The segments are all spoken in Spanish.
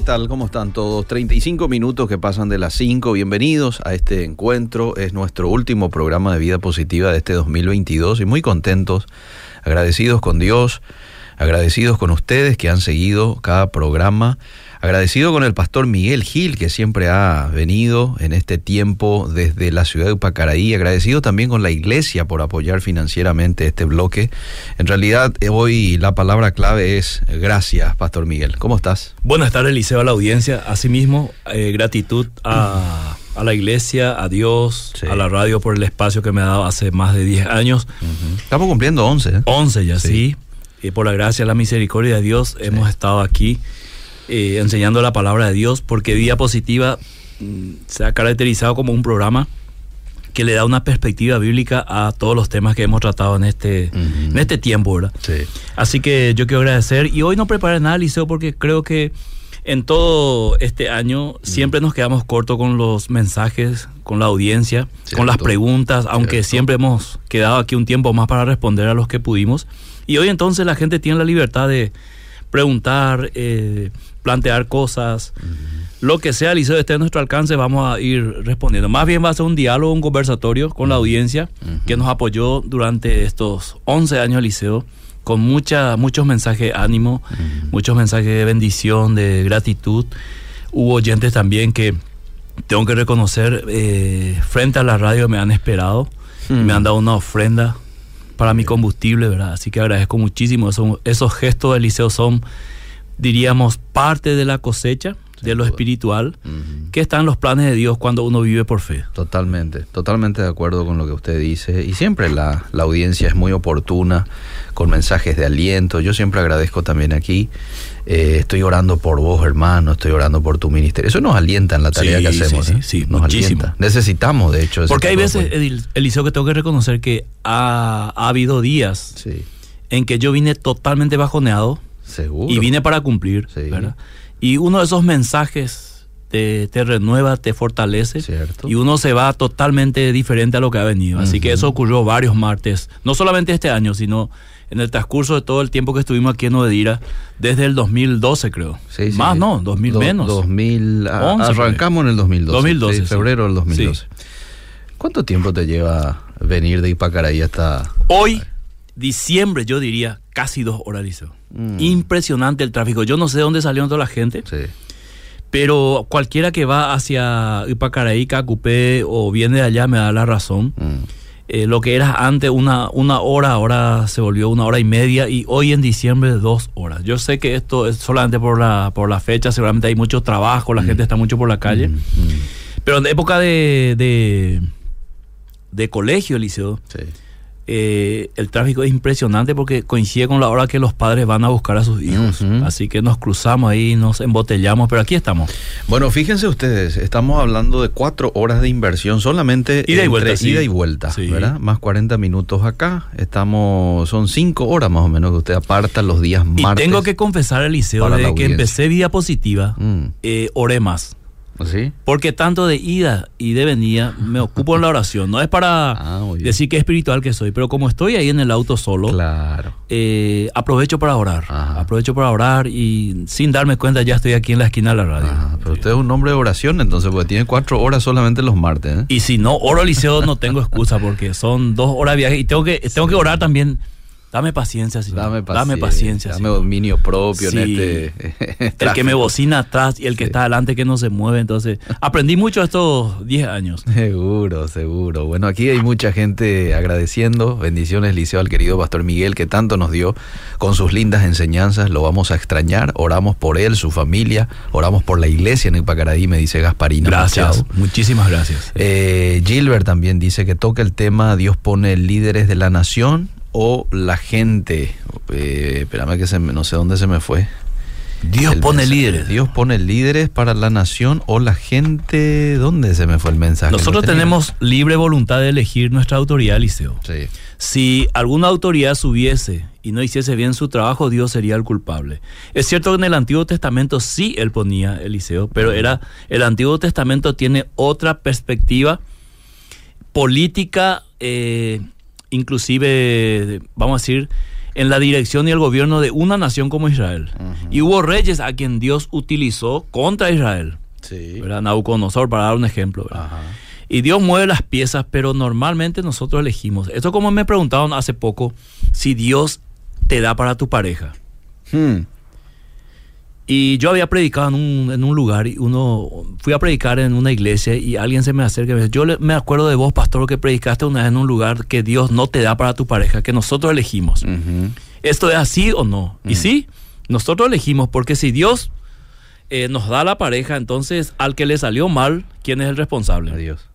¿qué tal? ¿Cómo están todos? 35 minutos que pasan de las 5. Bienvenidos a este encuentro. Es nuestro último programa de vida positiva de este 2022 y muy contentos, agradecidos con Dios, agradecidos con ustedes que han seguido cada programa Agradecido con el pastor Miguel Gil, que siempre ha venido en este tiempo desde la ciudad de Upacaraí. Agradecido también con la iglesia por apoyar financieramente este bloque. En realidad, hoy la palabra clave es gracias, pastor Miguel. ¿Cómo estás? Buenas tardes, Liceo, a la audiencia. Asimismo, eh, gratitud a, la iglesia, a Dios, a la radio por el espacio que me ha dado hace más de 10 años. Estamos cumpliendo 11. 11 ¿eh? ya, sí. Y por la gracia, la misericordia de Dios, hemos estado aquí eh, enseñando la palabra de Dios, porque Vía Positiva mm, se ha caracterizado como un programa que le da una perspectiva bíblica a todos los temas que hemos tratado en este, en este tiempo, ¿verdad? Sí. Así que yo quiero agradecer. Y hoy no preparé nada, Liceo, porque creo que en todo este año siempre nos quedamos cortos con los mensajes, con la audiencia, con las preguntas, aunque siempre hemos quedado aquí un tiempo más para responder a los que pudimos. Y hoy entonces la gente tiene la libertad de preguntar, eh, plantear cosas, lo que sea, Liceo, esté a nuestro alcance, vamos a ir respondiendo. Más bien va a ser un diálogo, un conversatorio con la audiencia que nos apoyó durante estos 11 años Liceo, con mucha, muchos mensajes de ánimo, muchos mensajes de bendición, de gratitud. Hubo oyentes también que, tengo que reconocer, eh, frente a la radio me han esperado, me han dado una ofrenda para mi combustible, ¿verdad? Así que agradezco muchísimo. Esos, esos gestos del liceo son diríamos, parte de la cosecha de lo espiritual, que está en los planes de Dios cuando uno vive por fe. Totalmente, totalmente de acuerdo con lo que usted dice. Y siempre la, audiencia es muy oportuna, con mensajes de aliento. Yo siempre agradezco también aquí. Eh, estoy orando por vos, hermano, estoy orando por tu ministerio. Eso nos alienta en la tarea que hacemos. Sí, sí, ¿eh? nos muchísimo. Necesitamos, de hecho. Porque hay veces, Eliseo, que tengo que reconocer que ha, ha habido días en que yo vine totalmente bajoneado y vine para cumplir. Y uno de esos mensajes te, renueva, te fortalece. Y uno se va totalmente diferente a lo que ha venido. Así que eso ocurrió varios martes. No solamente este año, sino en el transcurso de todo el tiempo que estuvimos aquí en Odedira, desde el 2012 creo. Más no, 2000 menos. 2000, arrancamos en el 2012. 2012 febrero del 2012. ¿Cuánto tiempo te lleva venir de Ipacaraí hasta... Hoy, diciembre, yo diría, casi dos horas, Mm. Impresionante el tráfico. Yo no sé de dónde salió toda la gente. Pero cualquiera que va hacia Ipacaraí, Cacupé o viene de allá me da la razón. Mm. Eh, lo que era antes una, una hora, ahora se volvió una hora y media y hoy en diciembre dos horas. Yo sé que esto es solamente por la, por la fecha, seguramente hay mucho trabajo, la mm. gente está mucho por la calle. Pero en época de, de, de colegio, Liceo, sí eh, el tráfico es impresionante porque coincide con la hora que los padres van a buscar a sus hijos. Así que nos cruzamos ahí, nos embotellamos, pero aquí estamos. Bueno, fíjense ustedes, estamos hablando de cuatro horas de inversión solamente ida y vuelta, ida y vuelta, ¿verdad? Más 40 minutos acá. Estamos, son cinco horas más o menos que usted aparta los días martes. Y tengo que confesar, Eliseo, desde que empecé Vida Positiva, mm. eh, oré más. Porque tanto de ida y de venida me ocupo en la oración. No es para ah, decir que espiritual que soy, pero como estoy ahí en el auto solo, claro. Eh, aprovecho para orar. Aprovecho para orar y sin darme cuenta ya estoy aquí en la esquina de la radio. pero usted es un hombre de oración entonces, porque tiene cuatro horas solamente los martes. ¿eh? Y si no oro liceo no tengo excusa porque son dos horas de viaje y tengo que, tengo que orar también Dame paciencia, señor. Dame paciencia. Dame, paciencia, dame dominio propio en este. el que me bocina atrás y el que está adelante que no se mueve. Entonces, aprendí mucho estos 10 años. Seguro, seguro. Bueno, aquí hay mucha gente agradeciendo. Bendiciones, Liceo, al querido Pastor Miguel, que tanto nos dio con sus lindas enseñanzas. Lo vamos a extrañar. Oramos por él, su familia. Oramos por la iglesia en Ipacaraí, me dice Gasparina. Gracias. Muchísimas gracias. Eh, Gilbert también dice que toca el tema Dios pone líderes de la nación o la gente, eh, espérame que se no sé dónde se me fue. Dios pone líderes. Dios pone líderes para la nación o la gente. ¿Dónde se me fue el mensaje? Nosotros tenemos libre voluntad de elegir nuestra autoridad, Eliseo. Sí. Si alguna autoridad subiese y no hiciese bien su trabajo, Dios sería el culpable. Es cierto que en el Antiguo Testamento sí él ponía Eliseo, pero era el Antiguo Testamento tiene otra perspectiva política. Eh, inclusive, vamos a decir, en la dirección y el gobierno de una nación como Israel. Y hubo reyes a quien Dios utilizó contra Israel. Sí. ¿verdad? Nabucodonosor, para dar un ejemplo. Ajá. Y Dios mueve las piezas, pero normalmente nosotros elegimos. Esto como me preguntaron hace poco, si Dios te da para tu pareja. Hmm. Y yo había predicado en un, en un lugar, y uno fui a predicar en una iglesia y alguien se me acerca y me dice, yo me acuerdo de vos, pastor, que predicaste una vez en un lugar que Dios no te da para tu pareja, que nosotros elegimos. ¿Esto es así o no? Y sí, nosotros elegimos, porque si Dios eh, nos da la pareja, entonces al que le salió mal, ¿quién es el responsable? Adiós.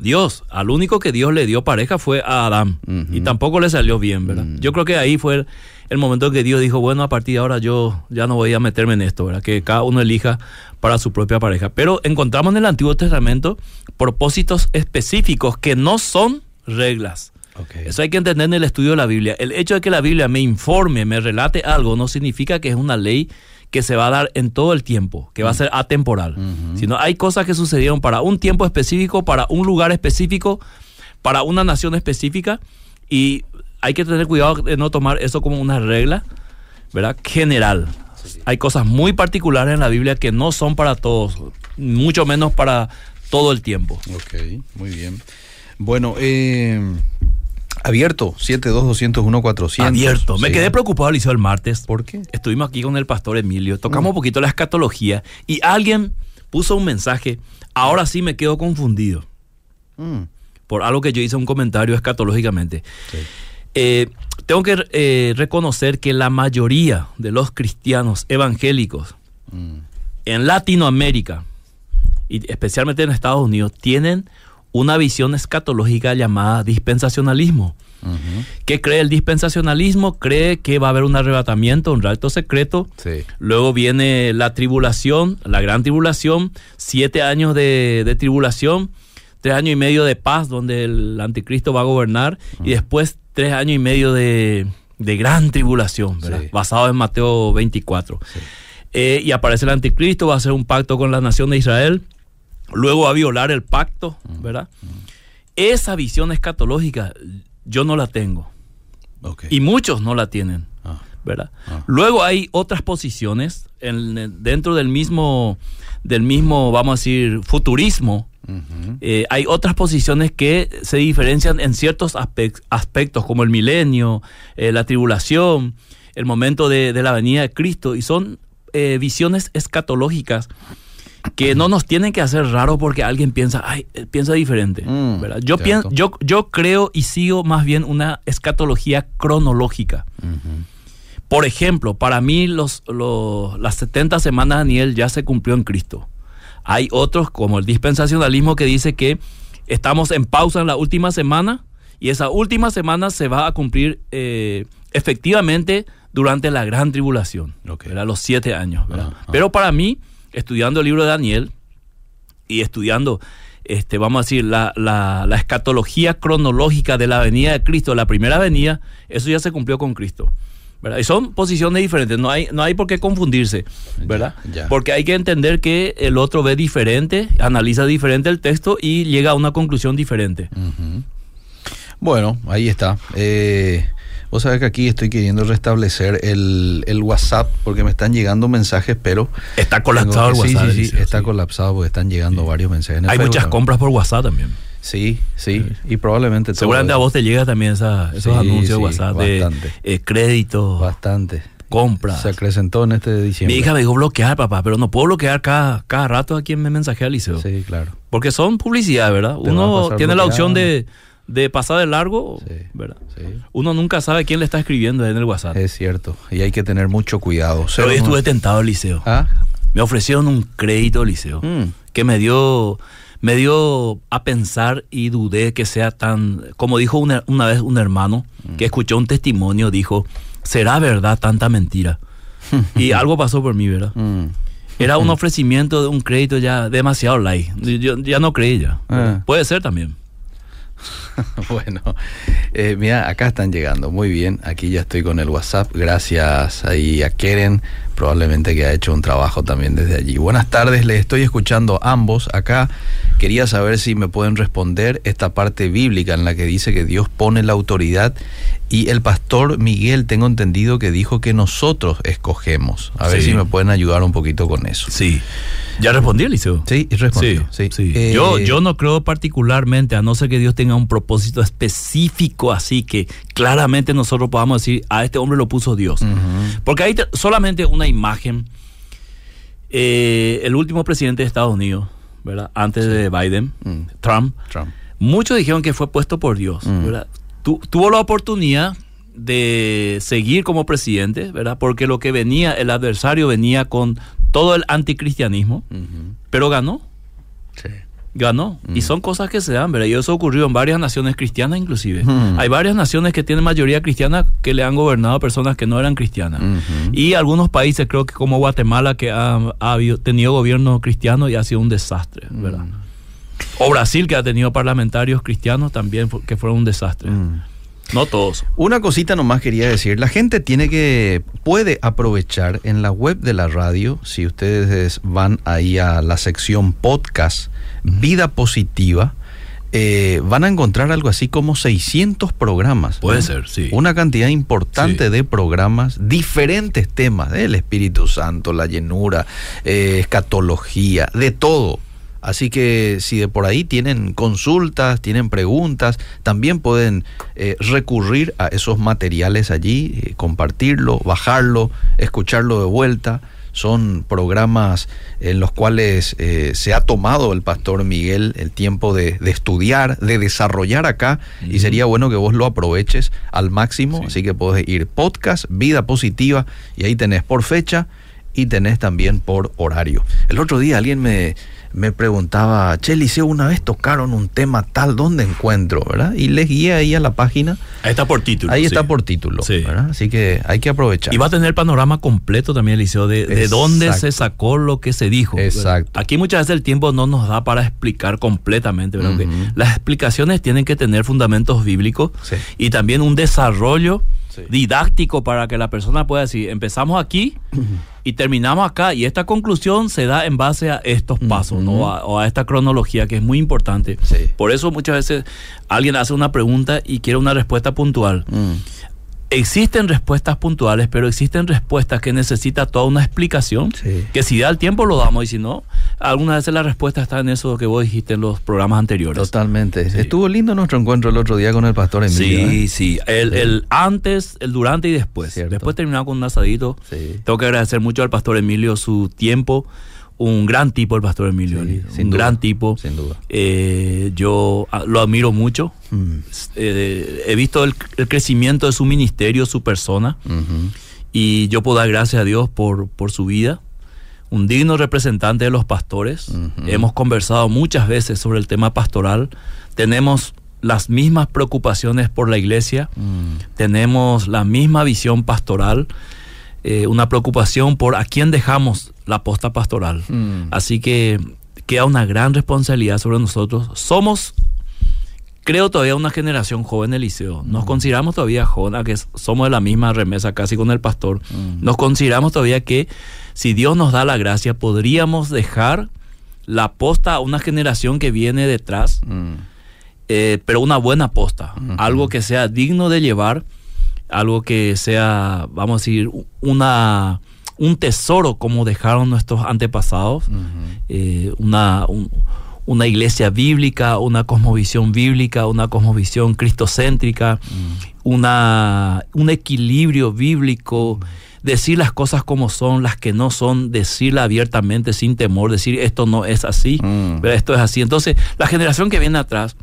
Dios, al único que Dios le dio pareja fue a Adán. Y tampoco le salió bien, ¿verdad? Mm. Yo creo que ahí fue el, el momento en que Dios dijo, bueno, a partir de ahora yo ya no voy a meterme en esto, ¿verdad? Que cada uno elija para su propia pareja. Pero encontramos en el Antiguo Testamento propósitos específicos que no son reglas. Ok. Eso hay que entender en el estudio de la Biblia. El hecho de que la Biblia me informe, me relate algo, no significa que es una ley que se va a dar en todo el tiempo, que va a ser atemporal. Sino hay cosas que sucedieron para un tiempo específico, para un lugar específico, para una nación específica, y hay que tener cuidado de no tomar eso como una regla, ¿verdad? General. Hay cosas muy particulares en la Biblia que no son para todos, mucho menos para todo el tiempo. Ok, muy bien. Bueno, eh, abierto, 72201-400. Abierto. Me Sí. quedé preocupado, Liceo, el martes. ¿Por qué? Estuvimos aquí con el pastor Emilio, tocamos un poquito la escatología y alguien puso un mensaje. Ahora sí me quedo confundido Mm, por algo que yo hice un comentario escatológicamente. sí. Eh, tengo que eh, reconocer que la mayoría de los cristianos evangélicos Mm, en Latinoamérica y especialmente en Estados Unidos tienen una visión escatológica llamada dispensacionalismo. ujú. ¿Qué cree el dispensacionalismo? Cree que va a haber un arrebatamiento, un rapto secreto. Sí. Luego viene la tribulación, la gran tribulación, siete años de, de tribulación, tres años y medio de paz donde el anticristo va a gobernar y después tres años y medio de, de gran tribulación, basado en Mateo 24. Sí. Eh, y aparece el anticristo, va a hacer un pacto con la nación de Israel, luego a violar el pacto, ¿verdad? Esa visión escatológica yo no la tengo y muchos no la tienen. Ah, ¿verdad? Ah. Luego hay otras posiciones en- dentro del mismo, del mismo, vamos a decir, futurismo. eh, hay otras posiciones que se diferencian en ciertos aspec- aspectos, como el milenio, eh, la tribulación, el momento de, de la venida de Cristo, y son eh, visiones escatológicas que no nos tienen que hacer raro porque alguien piensa, ay, él piensa diferente. Mm, ¿verdad? Yo, yo, yo creo y sigo más bien una escatología cronológica. Por ejemplo, para mí los, los- las 70 semanas de Daniel ya se cumplió en Cristo. Hay otros, como el dispensacionalismo, que dice que estamos en pausa en la última semana y esa última semana se va a cumplir eh, efectivamente durante la gran tribulación, Ok. ¿verdad? los siete años. ¿verdad? Ah, ah. Pero para mí, estudiando el libro de Daniel y estudiando, este, vamos a decir, la, la- la escatología cronológica de la venida de Cristo, la primera venida, eso ya se cumplió con Cristo. ¿verdad? Y son posiciones diferentes, no hay, no hay por qué confundirse, ¿verdad? Ya, ya. Porque hay que entender que el otro ve diferente, analiza diferente el texto y llega a una conclusión diferente. Bueno, ahí está. Eh, vos sabés que aquí estoy queriendo restablecer el, el WhatsApp porque me están llegando mensajes, pero... Está colapsado el WhatsApp. Sí, está sí. colapsado porque están llegando varios mensajes. en el Hay Facebook muchas compras por WhatsApp también. Sí, sí, y probablemente... todo Seguramente a vos te llega también esa- esos anuncios de WhatsApp bastante. de eh, créditos, Bastante. compras. Se acrecentó en este diciembre. Mi hija me dijo bloquear, papá, pero no puedo bloquear cada, cada rato a quien me mensajea al liceo. Sí, claro. Porque son publicidad, ¿verdad? Te Uno tiene la opción de, de pasar de largo, Sí, ¿verdad? sí. Uno nunca sabe quién le está escribiendo en el WhatsApp. Es cierto. Y hay que tener mucho cuidado. pero hoy estuve tentado al liceo. ¿Ah? Me ofrecieron un crédito al liceo Mm. que me dio, me dio a pensar y dudé que sea tan, como dijo una, una vez un hermano Mm. que escuchó un testimonio, dijo, ¿será verdad tanta mentira? y algo pasó por mí, ¿verdad? Mm. Era un ofrecimiento de un crédito ya demasiado light. Yo ya no creí ya. Ah. Puede ser también. bueno, eh, mira, acá están llegando. Muy bien, aquí ya estoy con el WhatsApp. Gracias ahí a Keren, probablemente que ha hecho un trabajo también desde allí. Buenas tardes, les estoy escuchando ambos acá. Quería saber si me pueden responder esta parte bíblica en la que dice que Dios pone la autoridad y el pastor Miguel, tengo entendido que dijo que nosotros escogemos. A ver si me pueden ayudar un poquito con eso. Sí. ¿Ya respondí, Eliseo? Sí, respondió. Sí, Sí, sí. Eh, yo, yo no creo particularmente, a no ser que Dios tenga un propósito específico así que claramente nosotros podamos decir, a este hombre lo puso Dios. Porque hay te- solamente una imagen. Eh, el último presidente de Estados Unidos, ¿verdad? Antes de Biden, Mm. Trump, Trump. muchos dijeron que fue puesto por Dios, Mm. ¿verdad? Tu- tuvo la oportunidad de seguir como presidente, ¿verdad? Porque lo que venía, el adversario venía con todo el anticristianismo, pero ganó, Sí. Ganó. Y son cosas que se dan, ¿verdad? Y eso ocurrió en varias naciones cristianas inclusive. Mm. Hay varias naciones que tienen mayoría cristiana que le han gobernado a personas que no eran cristianas. Ujú. Y algunos países, creo que como Guatemala, que ha, ha habido- tenido gobierno cristiano y ha sido un desastre, ¿verdad? Mm. O Brasil, que ha tenido parlamentarios cristianos también, que fueron un desastre. Mm. No todos. Una cosita nomás quería decir, la gente tiene que, puede aprovechar en la web de la radio, si ustedes van ahí a la sección podcast, vida positiva, eh, van a encontrar algo así como 600 programas. Puede ¿no? ser, sí. Una cantidad importante Sí. de programas, diferentes temas, ¿eh? el Espíritu Santo, la llenura, eh, escatología, de todo. Así que si de por ahí tienen consultas, tienen preguntas, también pueden eh, recurrir a esos materiales allí, eh, compartirlo, bajarlo, escucharlo de vuelta. Son programas en los cuales eh, se ha tomado el pastor Miguel el tiempo de, de estudiar, de desarrollar acá, y sería bueno que vos lo aproveches al máximo. Sí. Así que podés ir podcast, vida positiva, y ahí tenés por fecha y tenés también por horario. El otro día alguien me, me preguntaba, che, Liceo, una vez tocaron un tema tal, ¿dónde encuentro? ¿verdad? Y les guié ahí a la página. Ahí está por título. ahí sí. está por título. Sí. ¿verdad? Así que hay que aprovechar. Y va a tener el panorama completo también, Eliseo, de, de dónde se sacó lo que se dijo. Exacto. Aquí muchas veces el tiempo no nos da para explicar completamente, ¿verdad? Las explicaciones tienen que tener fundamentos bíblicos Sí. y también un desarrollo Sí. didáctico para que la persona pueda decir, empezamos aquí y terminamos acá y esta conclusión se da en base a estos pasos. ¿no? A- o a esta cronología que es muy importante. Sí. Por eso muchas veces alguien hace una pregunta y quiere una respuesta puntual. Mm. Existen respuestas puntuales, pero existen respuestas que necesita toda una explicación. Sí. Que si da el tiempo lo damos y si no, algunas veces la respuesta está en eso que vos dijiste en los programas anteriores. Totalmente. Sí. Estuvo lindo nuestro encuentro el otro día con el pastor Emilio. Sí, ¿eh? sí. El, el antes, el durante y después. Cierto. Después terminamos con un asadito. Sí. Tengo que agradecer mucho al pastor Emilio su tiempo. Un gran tipo el pastor Emilio. Sí, un duda, gran tipo. sin duda. Eh, yo lo admiro mucho. Mm. Eh, he visto el, el crecimiento de su ministerio, su persona. Y yo puedo dar gracias a Dios por, por su vida. Un digno representante de los pastores. Hemos conversado muchas veces sobre el tema pastoral. Tenemos las mismas preocupaciones por la iglesia. Mm. Tenemos la misma visión pastoral. eh, una preocupación por a quién dejamos la posta pastoral. Mm. Así que queda una gran responsabilidad sobre nosotros. Somos, creo, todavía una generación joven del liceo. Nos consideramos todavía jóvenes, que somos de la misma remesa casi con el pastor. Mm. Nos consideramos todavía que si Dios nos da la gracia, podríamos dejar la posta a una generación que viene detrás, Mm. eh, pero una buena posta. Algo que sea digno de llevar, algo que sea, vamos a decir, una, un tesoro como dejaron nuestros antepasados eh, una, un- una iglesia bíblica, una cosmovisión bíblica, una cosmovisión cristocéntrica, una, un equilibrio bíblico, decir las cosas como son, las que no son, decirla abiertamente sin temor, decir esto no es así, Mm. ¿verdad? esto es así. Entonces, la generación que viene atrás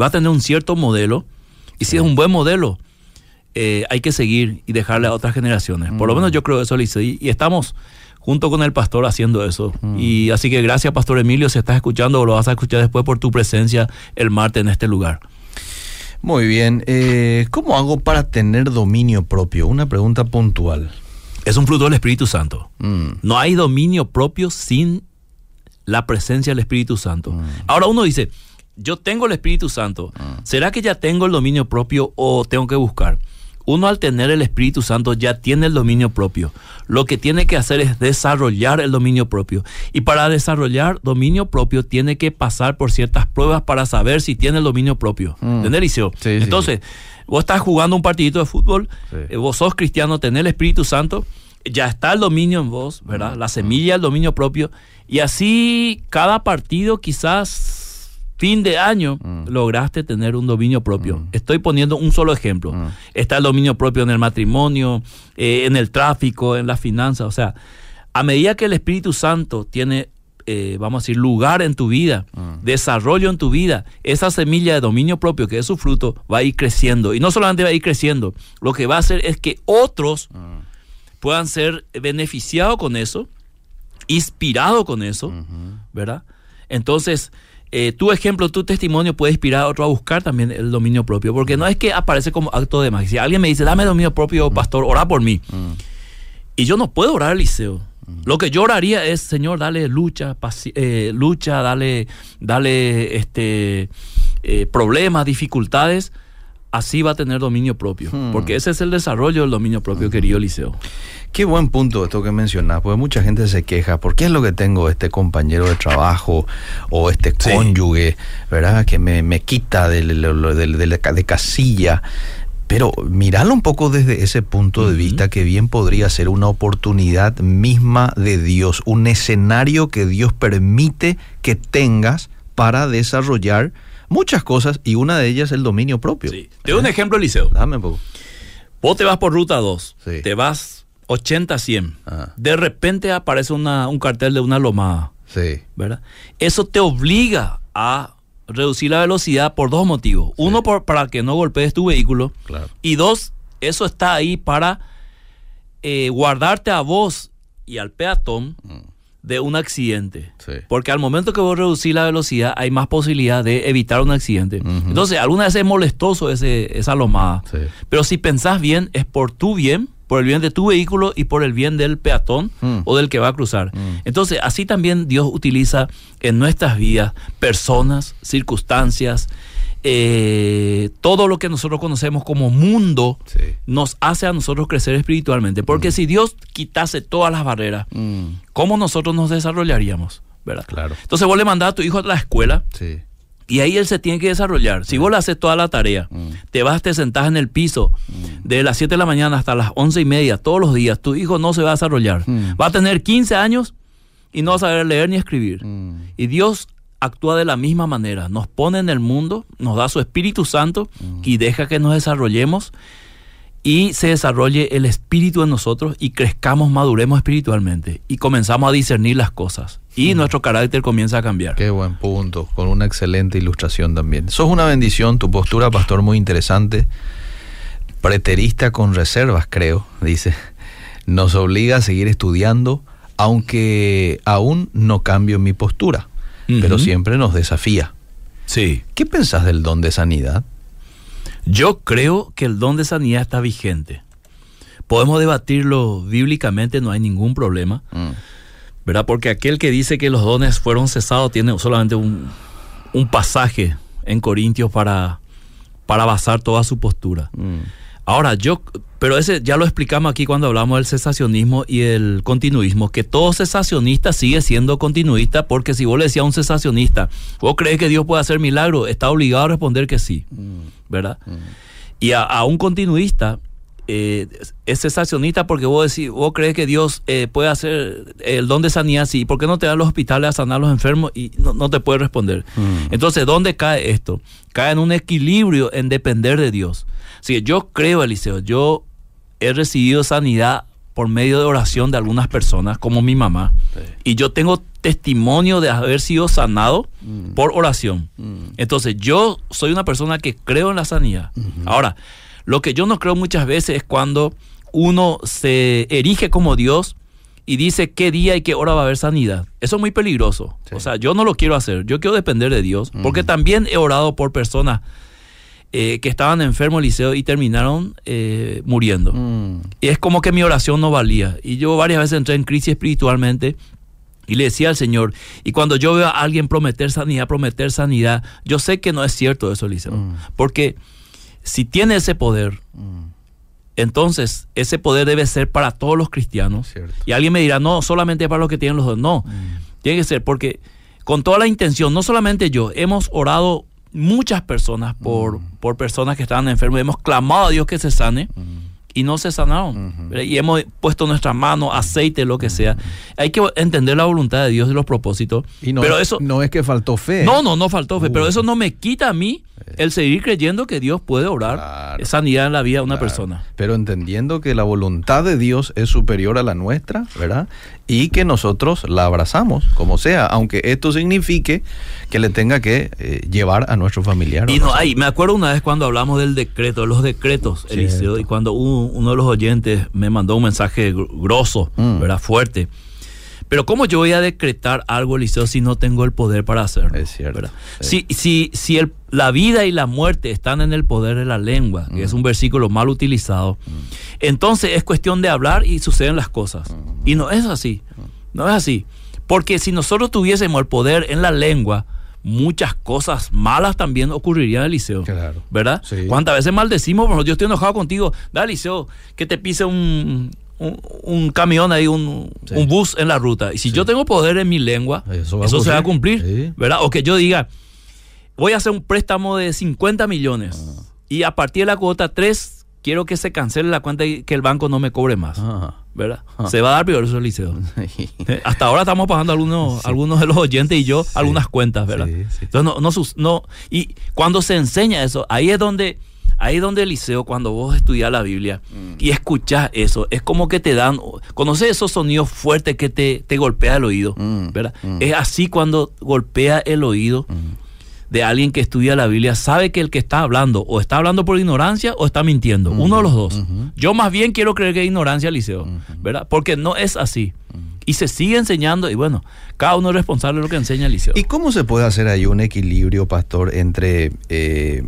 va a tener un cierto modelo y si es un buen modelo, eh, hay que seguir y dejarle a otras generaciones. Por lo Mm. menos yo creo eso, Lice, y, y estamos junto con el pastor haciendo eso. Mm. Y así que gracias, Pastor Emilio, si estás escuchando o lo vas a escuchar después por tu presencia el martes en este lugar. Muy bien. Eh, ¿Cómo hago para tener dominio propio? Una pregunta puntual. Es un fruto del Espíritu Santo. Mm. No hay dominio propio sin la presencia del Espíritu Santo. Mm. Ahora uno dice, yo tengo el Espíritu Santo. ¿Será que ya tengo el dominio propio o tengo que buscar? Uno al tener el Espíritu Santo ya tiene el dominio propio. Lo que tiene que hacer es desarrollar el dominio propio. Y para desarrollar dominio propio tiene que pasar por ciertas pruebas para saber si tiene el dominio propio. ¿Entendés, Liceo? Sí, sí. Entonces, vos estás jugando un partidito de fútbol, Sí. eh, vos sos cristiano, tenés el Espíritu Santo, ya está el dominio en vos, ¿verdad? La semilla, el dominio propio. Y así cada partido quizás fin de año lograste tener un dominio propio. Estoy poniendo un solo ejemplo. Está el dominio propio en el matrimonio, eh, en el tráfico, en las finanzas. O sea, a medida que el Espíritu Santo tiene, eh, vamos a decir, lugar en tu vida, desarrollo en tu vida, esa semilla de dominio propio, que es su fruto, va a ir creciendo. Y no solamente va a ir creciendo, lo que va a hacer es que otros puedan ser beneficiados con eso, inspirados con eso, ¿verdad? Entonces, eh, tu ejemplo, tu testimonio puede inspirar a otro a buscar también el dominio propio, porque no es que aparece como acto de magia. Si alguien me dice, dame dominio propio, pastor, ora por mí. Y yo no puedo orar, Eliseo. Lo que yo oraría es, Señor, dale lucha, eh, lucha, dale, dale este, eh, problemas, dificultades. Así va a tener dominio propio. Porque ese es el desarrollo del dominio propio, querido Eliseo. Qué buen punto esto que mencionás, porque mucha gente se queja, ¿por qué es lo que tengo este compañero de trabajo o este Sí. cónyuge, ¿verdad? Que me, me quita de, de- de- de- de casilla. Pero miralo un poco desde ese punto de vista que bien podría ser una oportunidad misma de Dios, un escenario que Dios permite que tengas para desarrollar muchas cosas y una de ellas el dominio propio. Sí. Te doy un ejemplo, Eliseo. Dame un poco. Vos te vas por ruta 2, Sí. te vas 80, 100. Ah. De repente aparece una- un cartel de una lomada, Sí. ¿verdad? Eso te obliga a reducir la velocidad por dos motivos. Uno, por, para que no golpees tu vehículo. Claro. Y dos, eso está ahí para eh, guardarte a vos y al peatón de un accidente. Sí. Porque al momento que vos reducís la velocidad hay más posibilidad de evitar un accidente. Entonces, alguna vez es molestoso ese, esa lomada. Sí. Pero si pensás bien, es por tu bien, por el bien de tu vehículo y por el bien del peatón Mm. o del que va a cruzar. Mm. Entonces, así también Dios utiliza en nuestras vidas personas, circunstancias, eh, todo lo que nosotros conocemos como mundo Sí. nos hace a nosotros crecer espiritualmente. Porque si Dios quitase todas las barreras, Mm, ¿cómo nosotros nos desarrollaríamos? ¿verdad? Claro. Entonces vos le mandás a tu hijo a la escuela Sí. y ahí él se tiene que desarrollar. Si vos le haces toda la tarea, Mm. te vas, te sentás en el piso de las 7 de la mañana hasta las 11 y media todos los días, tu hijo no se va a desarrollar. Mm. Va a tener 15 años y no va a saber leer ni escribir. Mm. Y Dios actúa de la misma manera. Nos pone en el mundo, nos da su Espíritu Santo y deja que nos desarrollemos y se desarrolle el Espíritu en nosotros y crezcamos, maduremos espiritualmente y comenzamos a discernir las cosas. Y nuestro carácter comienza a cambiar. Qué buen punto, con una excelente ilustración también. Sos una bendición, tu postura, pastor, muy interesante. Preterista con reservas, creo, dice. Nos obliga a seguir estudiando, aunque aún no cambio mi postura, pero siempre nos desafía. Sí. ¿Qué pensás del don de sanidad? Yo creo que el don de sanidad está vigente. Podemos debatirlo bíblicamente, no hay ningún problema, ¿verdad? Porque aquel que dice que los dones fueron cesados tiene solamente un, un pasaje en Corintios para, para basar toda su postura. Mm. Ahora, yo, pero ese ya lo explicamos aquí cuando hablamos del cesacionismo y el continuismo, que todo cesacionista sigue siendo continuista, porque si vos le decías a un cesacionista, ¿vos crees que Dios puede hacer milagros? Está obligado a responder que sí, ¿verdad? Y a, a un continuista eh, es cesacionista porque vos decís, vos crees que Dios eh, puede hacer el don de sanidad, sí, ¿por qué no te dan los hospitales a sanar a los enfermos? Y no, no te puede responder. Mm. Entonces, ¿dónde cae esto? Cae en un equilibrio en depender de Dios. Que yo creo, Eliseo, yo he recibido sanidad por medio de oración de algunas personas, como mi mamá, y yo tengo testimonio de haber sido sanado por oración. Entonces, yo soy una persona que creo en la sanidad. Ahora, lo que yo no creo muchas veces es cuando uno se erige como Dios y dice qué día y qué hora va a haber sanidad. Eso es muy peligroso. Sí. O sea, yo no lo quiero hacer. Yo quiero depender de Dios. Porque también he orado por personas eh, que estaban enfermos, Liceo, y terminaron eh, muriendo. Mm. Y es como que mi oración no valía. Y yo varias veces entré en crisis espiritualmente Y le decía al Señor, y cuando yo veo a alguien prometer sanidad, prometer sanidad, yo sé que no es cierto eso, Eliseo. Mm. Porque si tiene ese poder, Mm. entonces ese poder debe ser para todos los cristianos. Cierto. Y alguien me dirá, no, solamente para los que tienen los dos. No, tiene que ser porque con toda la intención, no solamente yo, hemos orado muchas personas por, por personas que estaban enfermas, hemos clamado a Dios que se sane y no se sanaron. ¿verdad? Y hemos puesto nuestra mano, aceite, lo que sea. Hay que entender la voluntad de Dios y los propósitos. Y no, pero es, eso, no es que faltó fe. no, no, no faltó fe, pero Uh. eso no me quita a mí el seguir creyendo que Dios puede obrar Claro. sanidad en la vida de una Claro. persona. Pero entendiendo que la voluntad de Dios es superior a la nuestra, ¿verdad? Y que nosotros la abrazamos, como sea, aunque esto signifique que le tenga que eh, llevar a nuestro familiar. Y ¿o no hay, me acuerdo una vez cuando hablamos del decreto, de los decretos. Eliseo, y cuando un- uno de los oyentes me mandó un mensaje gr- grosso, Mm. ¿verdad? Fuerte. Pero ¿cómo yo voy a decretar algo, Eliseo, si no tengo el poder para hacerlo? Es cierto, sí. Si, si, si el- la vida y la muerte están en el poder de la lengua, que Mm. es un versículo mal utilizado, entonces es cuestión de hablar y suceden las cosas. Mm. Y no es así. No es así. Porque si nosotros tuviésemos el poder en la lengua, muchas cosas malas también ocurrirían, Eliseo. Claro. ¿Verdad? Sí. ¿Cuántas veces maldecimos? Bueno, yo estoy enojado contigo. Dale, Eliseo, que te pise un, un, un camión ahí, un, Sí. un bus en la ruta. Y si Sí. yo tengo poder en mi lengua, Eso va se va a cumplir. Sí. ¿Verdad? O que yo diga, voy a hacer un préstamo de 50 millones. Ah. Y a partir de la cuota 3, quiero que se cancele la cuenta y que el banco no me cobre más. Ah. ¿Verdad? Ah. Se va a dar peor eso, Eliseo. Eh, Hasta ahora estamos pagando algunos, algunos de los oyentes y yo algunas cuentas, ¿verdad? Sí, sí. Entonces no, no, no- y cuando se enseña eso, ahí es donde, ahí es donde Eliseo, cuando vos estudias la Biblia Mm. y escuchás eso, es como que te dan, conoces esos sonidos fuertes que te, te golpea el oído, Mm, ¿verdad? mm. Es así cuando golpea el oído de alguien que estudia la Biblia, sabe que el que está hablando o está hablando por ignorancia o está mintiendo, uno de los dos. Yo más bien quiero creer que es ignorancia, Eliseo, ¿verdad? Porque no es así. Y se sigue enseñando y bueno, cada uno es responsable de lo que enseña Eliseo. ¿Y cómo se puede hacer ahí un equilibrio, pastor, entre eh,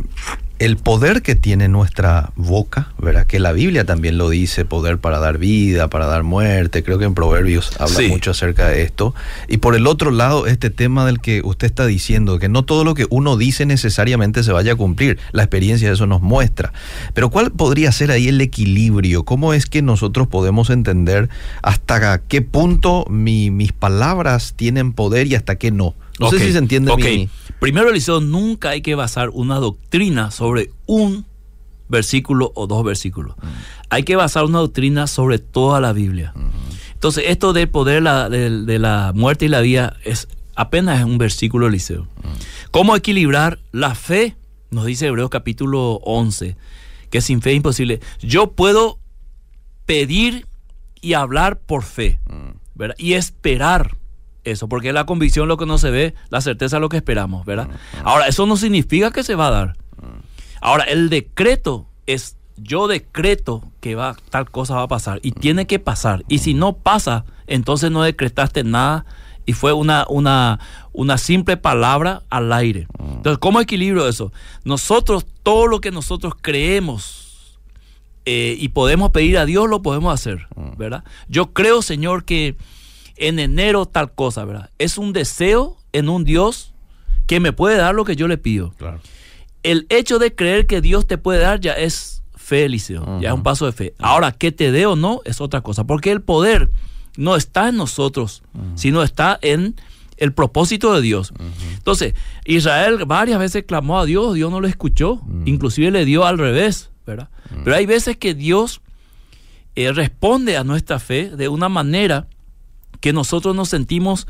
el poder que tiene nuestra boca, ¿verdad? Que la Biblia también lo dice, poder para dar vida, para dar muerte. Creo que en Proverbios habla Sí. mucho acerca de esto. Y por el otro lado, este tema del que usted está diciendo, que no todo lo que uno dice necesariamente se vaya a cumplir. La experiencia de eso nos muestra. Pero ¿cuál podría ser ahí el equilibrio? ¿Cómo es que nosotros podemos entender hasta qué punto mi- mis palabras tienen poder y hasta qué no? No sé si se entiende bien. Primero, Eliseo, nunca hay que basar una doctrina sobre un versículo o dos versículos. Hay que basar una doctrina sobre toda la Biblia. Entonces, esto del poder la- de, de la muerte y la vida es apenas es un versículo, Eliseo. ¿Cómo equilibrar la fe? Nos dice Hebreos capítulo 11, que sin fe es imposible. Yo puedo pedir y hablar por fe, ¿verdad? Y esperar eso, porque la convicción lo que no se ve, la certeza lo que esperamos, ¿verdad? Ahora, eso no significa que se va a dar. Ahora, el decreto es, yo decreto que va, tal cosa va a pasar y tiene que pasar. Y si no pasa, entonces no decretaste nada y fue una, una, una simple palabra al aire. Entonces, ¿cómo equilibro eso? Nosotros, todo lo que nosotros creemos eh, y podemos pedir a Dios, lo podemos hacer, ¿verdad? Yo creo, Señor, que en enero tal cosa, ¿verdad? Es un deseo en un Dios que me puede dar lo que yo le pido Claro. el hecho de creer que Dios te puede dar ya es fe, Eliseo. Ya es un paso de fe. Ahora, que te dé o no es otra cosa. Porque el poder no está en nosotros, sino está en el propósito de Dios. Entonces, Israel varias veces clamó a Dios, Dios no lo escuchó. Inclusive le dio al revés, ¿verdad? Pero hay veces que Dios eh, responde a nuestra fe de una manera que nosotros nos sentimos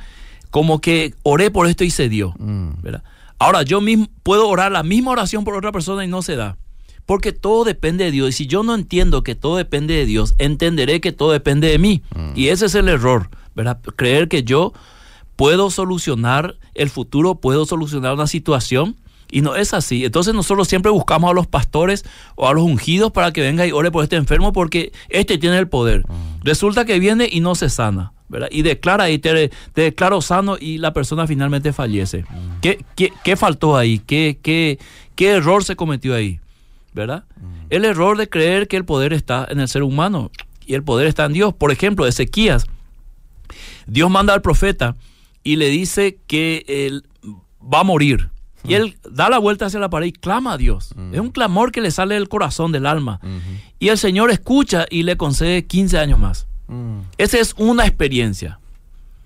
como que oré por esto y se dio. Mm. ¿verdad? Ahora, yo mismo puedo orar la misma oración por otra persona y no se da. Porque todo depende de Dios. Y si yo no entiendo que todo depende de Dios, entenderé que todo depende de mí. Y ese es el error, ¿verdad? Creer que yo puedo solucionar el futuro, puedo solucionar una situación. Y no es así. Entonces nosotros siempre buscamos a los pastores o a los ungidos para que venga y ore por este enfermo porque este tiene el poder. Resulta que viene y no se sana. ¿Verdad? Y declara y te, te declaro sano y la persona finalmente fallece. ¿Qué, qué, qué faltó ahí? ¿Qué, qué, ¿Qué error se cometió ahí? ¿Verdad? El error de creer que el poder está en el ser humano y el poder está en Dios. Por ejemplo, Ezequías Dios manda al profeta y le dice que él va a morir. Y él da la vuelta hacia la pared y clama a Dios. Es un clamor que le sale del corazón, del alma. Y el Señor escucha y le concede 15 años más. Esa es una experiencia.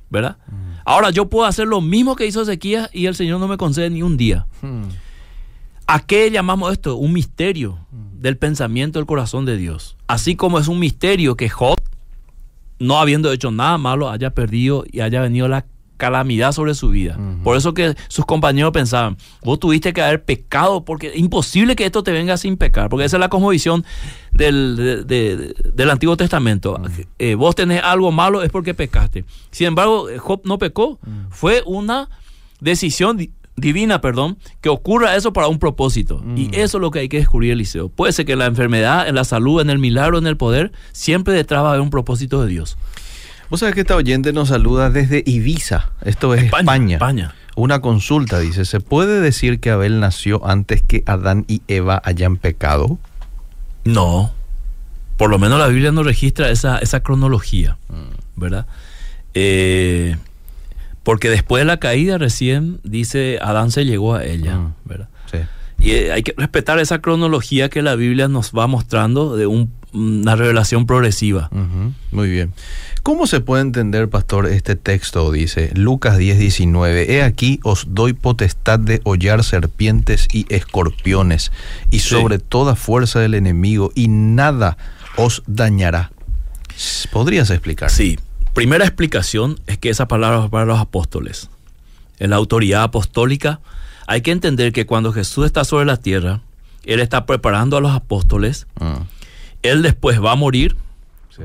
¿Verdad? Ahora yo puedo hacer lo mismo que hizo Ezequías y el Señor no me concede ni un día. ¿A qué llamamos esto? Un misterio del pensamiento del corazón de Dios. Así como es un misterio que Job, no habiendo hecho nada malo, haya perdido y haya venido la calamidad sobre su vida. Por eso que sus compañeros pensaban, vos tuviste que haber pecado, porque es imposible que esto te venga sin pecar, porque esa es la cosmovisión del, del Antiguo Testamento. Eh, vos tenés algo malo es porque pecaste. Sin embargo, Job no pecó, fue una decisión divina, perdón, que ocurra eso para un propósito. Y eso es lo que hay que descubrir, Eliseo. Puede ser que la enfermedad, en la salud, en el milagro, en el poder, siempre detrás va a haber un propósito de Dios. Vos sabés que esta oyente nos saluda desde Ibiza, esto es España. España. Una consulta dice, ¿se puede decir que Abel nació antes que Adán y Eva hayan pecado? No, por lo menos la Biblia no registra esa, esa cronología, mm. ¿verdad? Eh, porque después de la caída recién dice Adán se llegó a ella, mm. ¿verdad? Sí. Y eh, hay que respetar esa cronología que la Biblia nos va mostrando de una revelación progresiva. Muy bien. ¿Cómo se puede entender, pastor, este texto? Dice Lucas 10, 19. He aquí os doy potestad de hollar serpientes y escorpiones y sobre toda fuerza del enemigo y nada os dañará. ¿Podrías explicar? Sí. Primera explicación es que esa palabra es para los apóstoles. En la autoridad apostólica hay que entender que cuando Jesús está sobre la tierra, Él está preparando a los apóstoles. Ah. Él después va a morir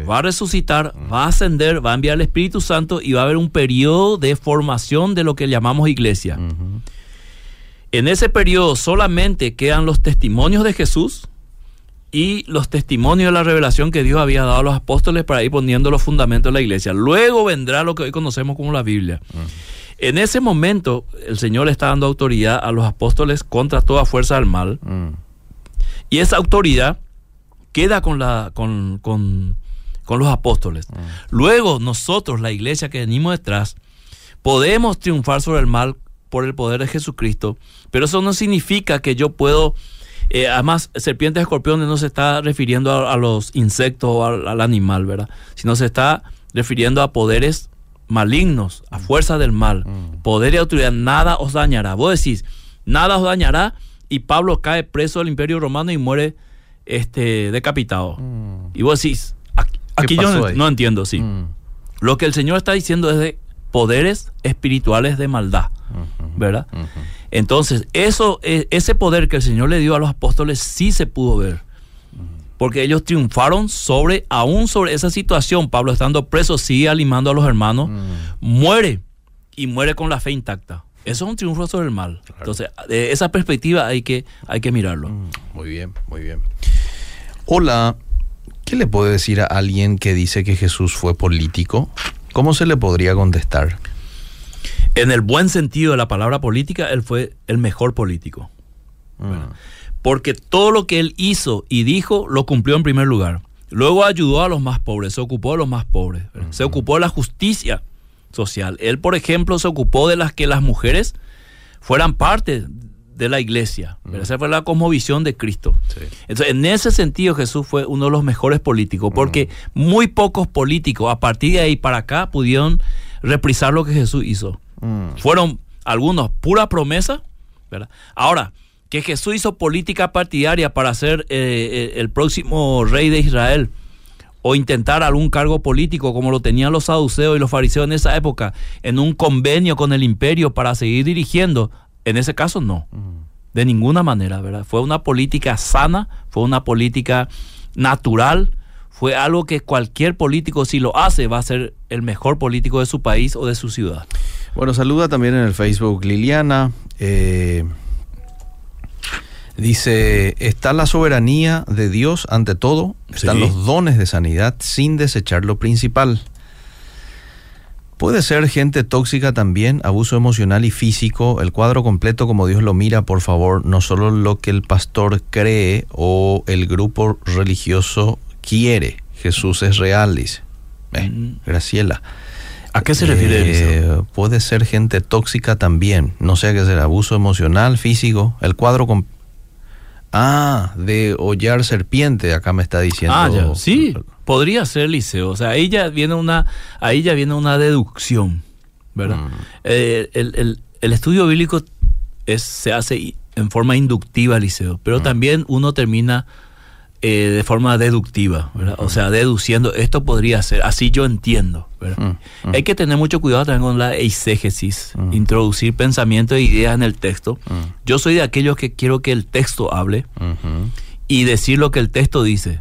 Va a resucitar, va a ascender, va a enviar el Espíritu Santo y va a haber un periodo de formación de lo que llamamos iglesia. En ese periodo solamente quedan los testimonios de Jesús y los testimonios de la revelación que Dios había dado a los apóstoles para ir poniendo los fundamentos de la iglesia. Luego vendrá lo que hoy conocemos como la Biblia. En ese momento el Señor está dando autoridad a los apóstoles contra toda fuerza del mal. Y esa autoridad queda con, la, con, con, con los apóstoles. Mm. Luego nosotros, la iglesia que venimos detrás, podemos triunfar sobre el mal por el poder de Jesucristo, pero eso no significa que yo puedo, eh, además, serpientes, escorpiones no se está refiriendo a, los insectos o al, animal, ¿verdad? Sino se está refiriendo a poderes malignos, a mm. fuerzas del mal, mm. poder y autoridad, nada os dañará. Vos decís, nada os dañará y Pablo cae preso del imperio romano y muere este, decapitado. Y vos decís, Aquí yo no, entiendo, sí. Mm. Lo que el Señor está diciendo es de poderes espirituales de maldad, ¿verdad? Entonces, eso, e, ese poder que el Señor le dio a los apóstoles sí se pudo ver. Porque ellos triunfaron sobre, aún sobre esa situación. Pablo estando preso, sigue animando a los hermanos, mm. muere y muere con la fe intacta. Eso es un triunfo sobre el mal. Entonces, de esa perspectiva hay que, hay que mirarlo. Mm. Muy bien, muy bien. Hola, ¿Qué le puede decir a alguien que dice que Jesús fue político? ¿Cómo se le podría contestar? En el buen sentido de la palabra política, él fue el mejor político. Mm. Porque todo lo que él hizo y dijo lo cumplió en primer lugar. Luego ayudó a los más pobres, se ocupó de los más pobres, se ocupó de la justicia social. Él, por ejemplo, se ocupó de las que las mujeres fueran parte de la iglesia. Esa fue la cosmovisión de Cristo. Entonces, en ese sentido, Jesús fue uno de los mejores políticos, porque muy pocos políticos a partir de ahí para acá pudieron reprisar lo que Jesús hizo. Fueron algunos pura promesa, ¿verdad? Ahora, que Jesús hizo política partidaria para ser eh, eh, el próximo rey de Israel o intentar algún cargo político como lo tenían los saduceos y los fariseos en esa época, en un convenio con el imperio para seguir dirigiendo, en ese caso no, de ninguna manera, ¿verdad? Fue una política sana, fue una política natural, fue algo que cualquier político si lo hace va a ser el mejor político de su país o de su ciudad. Bueno, saluda también en el Facebook Liliana. Eh, dice, está la soberanía de Dios ante todo, están los dones de sanidad sin desechar lo principal. Puede ser gente tóxica también, abuso emocional y físico, el cuadro completo como Dios lo mira, por favor, no solo lo que el pastor cree o el grupo religioso quiere. Jesús es real, dice. Eh, Graciela. ¿A qué se refiere Eh, puede ser gente tóxica también. No sé a qué será. Abuso emocional, físico. El cuadro con... Ah, de hollar serpiente, acá me está diciendo. Ah, ya. Sí, podría ser Eliseo. O sea, ahí ya viene una, ahí ya viene una deducción, ¿verdad? Mm. Eh, el, el- el estudio bíblico es, se hace en forma inductiva, Eliseo, pero Mm. también uno termina eh, de forma deductiva, ¿verdad? O sea, deduciendo, esto podría ser, así yo entiendo, ¿verdad? Hay que tener mucho cuidado también con la eisegesis, introducir pensamientos e ideas en el texto. Yo soy de aquellos que quiero que el texto hable, y decir lo que el texto dice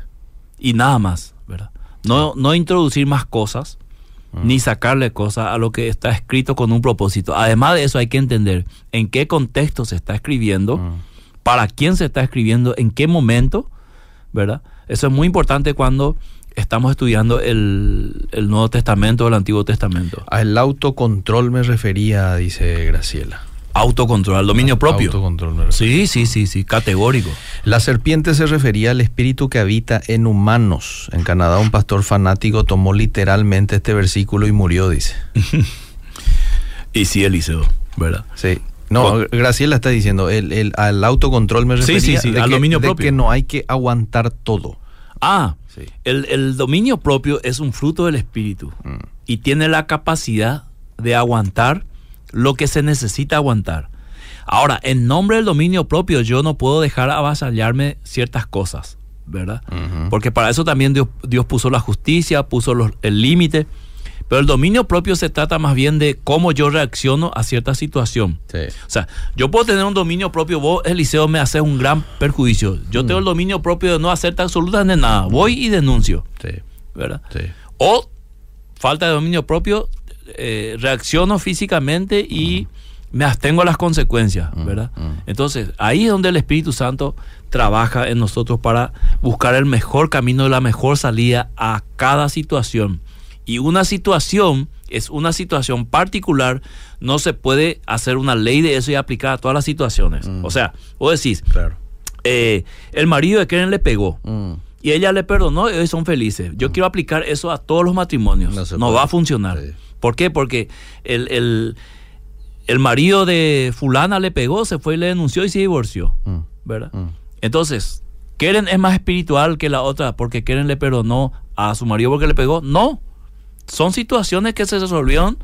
y nada más, ¿verdad? No, no introducir más cosas ni sacarle cosas a lo que está escrito con un propósito. Además de eso hay que entender en qué contexto se está escribiendo, Mm. para quién se está escribiendo, en qué momento, ¿verdad? Eso es muy importante cuando estamos estudiando el, el Nuevo Testamento o el Antiguo Testamento. Al autocontrol me refería, dice Graciela. Autocontrol, al dominio propio. Autocontrol. Sí, sí, sí, sí, categórico. La serpiente se refería al espíritu que habita en humanos. En Canadá un pastor fanático tomó literalmente este versículo y murió, dice. Y sí, Eliseo, ¿verdad? Sí. No, Graciela está diciendo, el, el- al autocontrol me Sí, refería sí, sí, de al que, dominio de propio. que no hay que aguantar todo. Ah, Sí. el, el dominio propio es un fruto del espíritu Mm. y tiene la capacidad de aguantar lo que se necesita aguantar. Ahora, en nombre del dominio propio, yo no puedo dejar avasallarme ciertas cosas, ¿verdad? Porque para eso también Dios, Dios puso la justicia, puso los- el límite. Pero el dominio propio se trata más bien de cómo yo reacciono a cierta situación. Sí. O sea, yo puedo tener un dominio propio, vos, Eliseo, me haces un gran perjuicio. Yo tengo el dominio propio de no hacerte absolutamente nada. Voy y denuncio, Sí, ¿verdad? sí. O, falta de dominio propio, eh, reacciono físicamente y me abstengo a las consecuencias, ¿verdad? mm. Entonces, ahí es donde el Espíritu Santo trabaja en nosotros para buscar el mejor camino, la mejor salida a cada situación. Y una situación es una situación particular, no se puede hacer una ley de eso y aplicar a todas las situaciones. O sea, vos decís, Claro. eh, el marido de Karen le pegó Mm. y ella le perdonó y hoy son felices. Yo quiero aplicar eso a todos los matrimonios. No No, va a funcionar. Sí. ¿Por qué? Porque el, el- el marido de fulana le pegó, se fue y le denunció y se divorció. Mm. ¿Verdad? Mm. Entonces, ¿Keren es más espiritual que la otra porque Keren le perdonó a su marido porque le pegó? No. Son situaciones que se resolvieron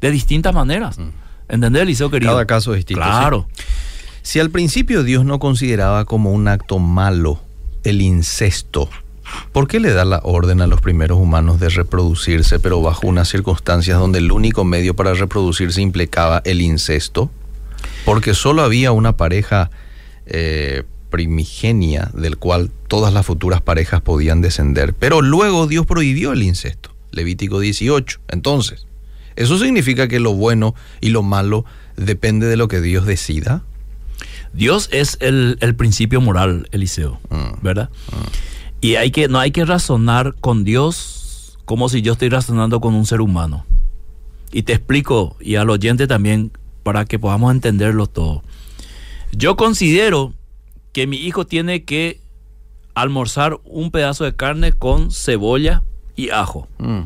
de distintas maneras. ¿Entendés, Eliseo querido? Mm. Cada caso es distinto. Claro. Si al principio Dios no consideraba como un acto malo el incesto, ¿por qué le da la orden a los primeros humanos de reproducirse, pero bajo unas circunstancias donde el único medio para reproducirse implicaba el incesto? Porque solo había una pareja eh, primigenia del cual todas las futuras parejas podían descender, pero luego Dios prohibió el incesto. Levítico 18. Entonces, ¿eso significa que lo bueno y lo malo depende de lo que Dios decida? Dios es el, el principio moral, Eliseo, Mm. ¿verdad? Y hay que, no hay que razonar con Dios como si yo estoy razonando con un ser humano. Y te explico, y al oyente también, para que podamos entenderlo todo. Yo considero que mi hijo tiene que almorzar un pedazo de carne con cebolla y ajo. Mm.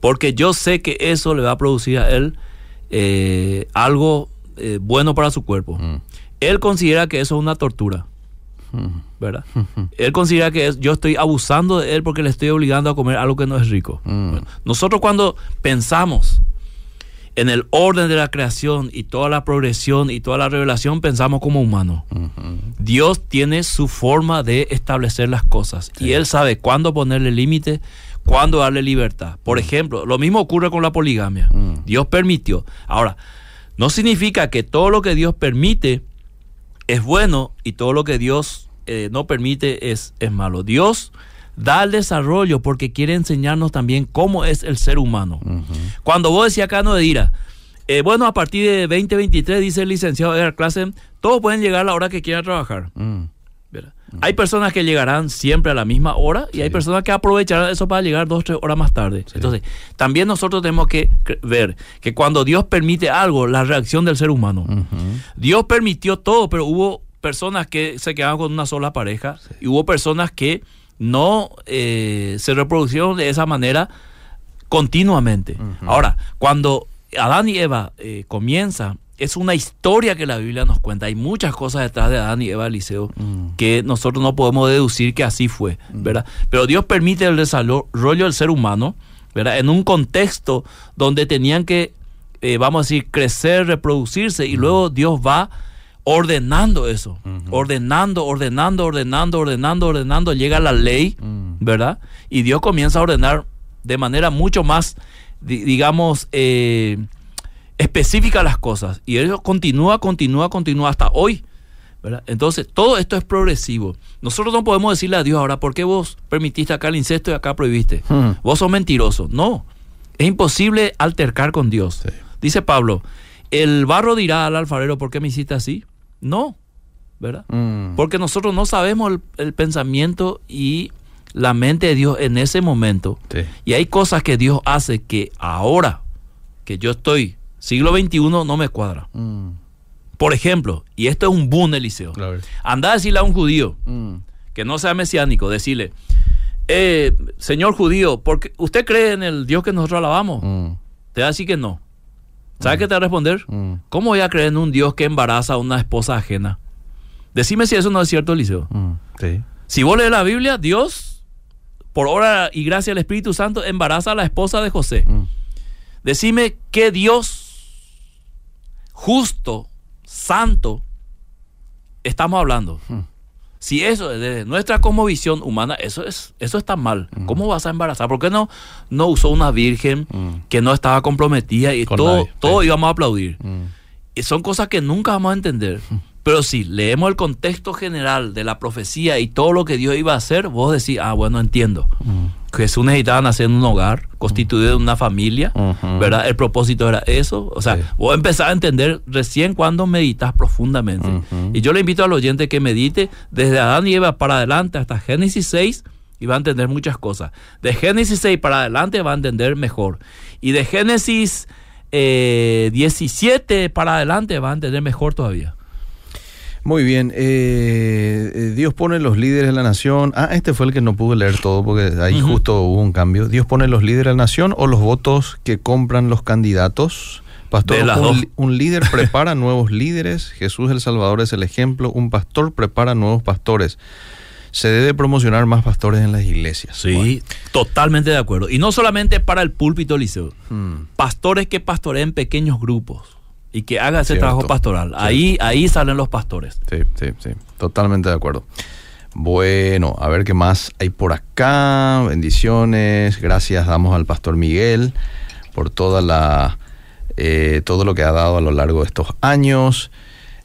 Porque yo sé que eso le va a producir a él eh, algo eh, bueno para su cuerpo. Mm. Él considera que eso es una tortura. ¿Verdad? Él considera que es- yo estoy abusando de él porque le estoy obligando a comer algo que no es rico. Mm. Nosotros cuando pensamos en el orden de la creación y toda la progresión y toda la revelación, pensamos como humanos. Dios tiene su forma de establecer las cosas y Él sabe cuándo ponerle límite, cuándo darle libertad. Por ejemplo, lo mismo ocurre con la poligamia. Mm. Dios permitió. Ahora, no significa que todo lo que Dios permite es bueno y todo lo que Dios eh, no permite es, es malo. Dios da el desarrollo porque quiere enseñarnos también cómo es el ser humano. Cuando vos decías acá, no de Dira, eh, bueno, a partir de 2023, dice el licenciado Edgar Klassen, todos pueden llegar a la hora que quieran trabajar. Mm. Hay personas que llegarán siempre a la misma hora y hay personas que aprovecharán eso para llegar dos o tres horas más tarde. Entonces, también nosotros tenemos que ver que cuando Dios permite algo, la reacción del ser humano. Dios permitió todo, pero hubo personas que se quedaban con una sola pareja y hubo personas que no eh, se reproducieron de esa manera continuamente. Ahora, cuando Adán y Eva eh, comienzan, es una historia que la Biblia nos cuenta. Hay muchas cosas detrás de Adán y Eva, Eliseo, Mm. que nosotros no podemos deducir que así fue, ¿verdad? Pero Dios permite el desarrollo del ser humano, ¿verdad? En un contexto donde tenían que, eh, vamos a decir, crecer, reproducirse, y luego Dios va ordenando eso, ordenando, ordenando, ordenando, ordenando, ordenando, llega la ley, ¿verdad? Y Dios comienza a ordenar de manera mucho más, di- digamos, eh, específica las cosas. Y eso continúa, continúa, continúa hasta hoy. ¿verdad? Entonces, todo esto es progresivo. Nosotros no podemos decirle a Dios ahora, ¿por qué vos permitiste acá el incesto y acá prohibiste? Hmm. Vos sos mentiroso. No, es imposible altercar con Dios. Sí. Dice Pablo, el barro dirá al alfarero, ¿por qué me hiciste así? No, ¿verdad? Mm. Porque nosotros no sabemos el, el pensamiento y la mente de Dios en ese momento. Sí. Y hay cosas que Dios hace que ahora que yo estoy, siglo XXI, no me cuadra. Mm. Por ejemplo, y esto es un boom, Eliseo. Ver. Anda a decirle a un judío Mm. que no sea mesiánico, decirle, eh, señor judío, porque ¿usted cree en el Dios que nosotros alabamos? Mm. Te va a decir que no. ¿Sabe qué te va a responder? ¿Cómo voy a creer en un Dios que embaraza a una esposa ajena? Decime si eso no es cierto, Eliseo. Sí. Si vos lees la Biblia, Dios, por obra y gracia del Espíritu Santo, embaraza a la esposa de José. Decime qué Dios justo, santo, estamos hablando. Hmm. Si eso es de nuestra cosmovisión humana, eso es eso está mal. Hmm. ¿Cómo vas a embarazar? ¿Por qué no, no usó una virgen Mm. que no estaba comprometida y Con todo, todo íbamos a aplaudir? Mm. Y son cosas que nunca vamos a entender. Pero si leemos el contexto general de la profecía y todo lo que Dios iba a hacer, vos decís, ah, bueno, entiendo. Jesús necesitaba nacer en un hogar, constituido de una familia. ¿verdad? El propósito era eso. O sea, Sí. vos empezás a entender recién cuando meditas profundamente. Y yo le invito al oyente que medite desde Adán y Eva para adelante hasta Génesis 6 y va a entender muchas cosas. De Génesis 6 para adelante va a entender mejor. Y de Génesis eh, 17 para adelante va a entender mejor todavía. Muy bien. eh, eh, Dios pone los líderes de la nación. Ah, este fue el que no pude leer todo porque ahí justo hubo un cambio. Dios pone los líderes de la nación o los votos que compran los candidatos. Pastor, un, un líder prepara nuevos líderes. Jesús el Salvador es el ejemplo. Un pastor prepara nuevos pastores. Se debe promocionar más pastores en las iglesias. Sí, totalmente de acuerdo. Y no solamente para el púlpito, Liceo. Bueno. Mm. Pastores que pastoreen pequeños grupos y que hagan ese Cierto. trabajo pastoral. Ahí, ahí salen los pastores. Sí, sí, sí, totalmente de acuerdo. Bueno, a ver qué más hay por acá. Bendiciones, gracias damos al pastor Miguel por toda la eh, todo lo que ha dado a lo largo de estos años.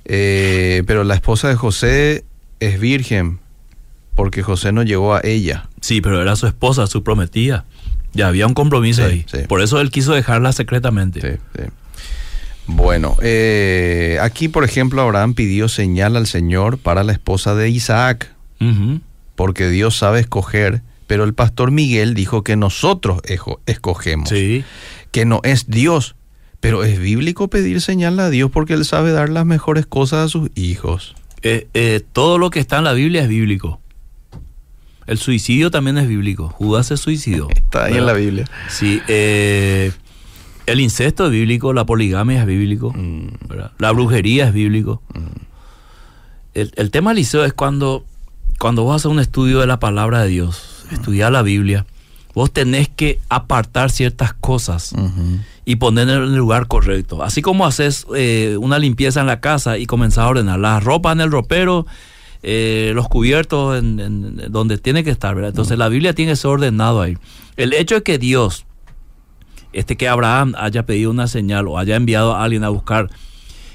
Eh, pero la esposa de José es virgen porque José no llegó a ella. Sí, pero era su esposa, su prometida. Ya había un compromiso Sí, ahí. sí. Por eso él quiso dejarla secretamente. Sí, sí. Bueno, eh, aquí por ejemplo Abraham pidió señal al Señor para la esposa de Isaac. Porque Dios sabe escoger, pero el pastor Miguel dijo que nosotros escogemos, Sí. que no es Dios, pero es bíblico pedir señal a Dios porque Él sabe dar las mejores cosas a sus hijos. Eh, eh, todo lo que está en la Biblia es bíblico. El suicidio también es bíblico. Judas se suicidó. Está ahí en la. Biblia. Sí. eh, el incesto es bíblico, la poligamia es bíblico, Mm, la brujería es bíblico. El, el tema, Liceo, es cuando, cuando vos haces un estudio de la palabra de Dios, estudiar la Biblia, vos tenés que apartar ciertas cosas y poner en el lugar correcto. Así como haces eh, una limpieza en la casa y comenzás a ordenar la ropa en el ropero, eh, los cubiertos en, en- en donde tiene que estar, ¿verdad? Entonces la Biblia tiene que ser ordenado ahí. El hecho de que Dios, este que Abraham haya pedido una señal o haya enviado a alguien a buscar,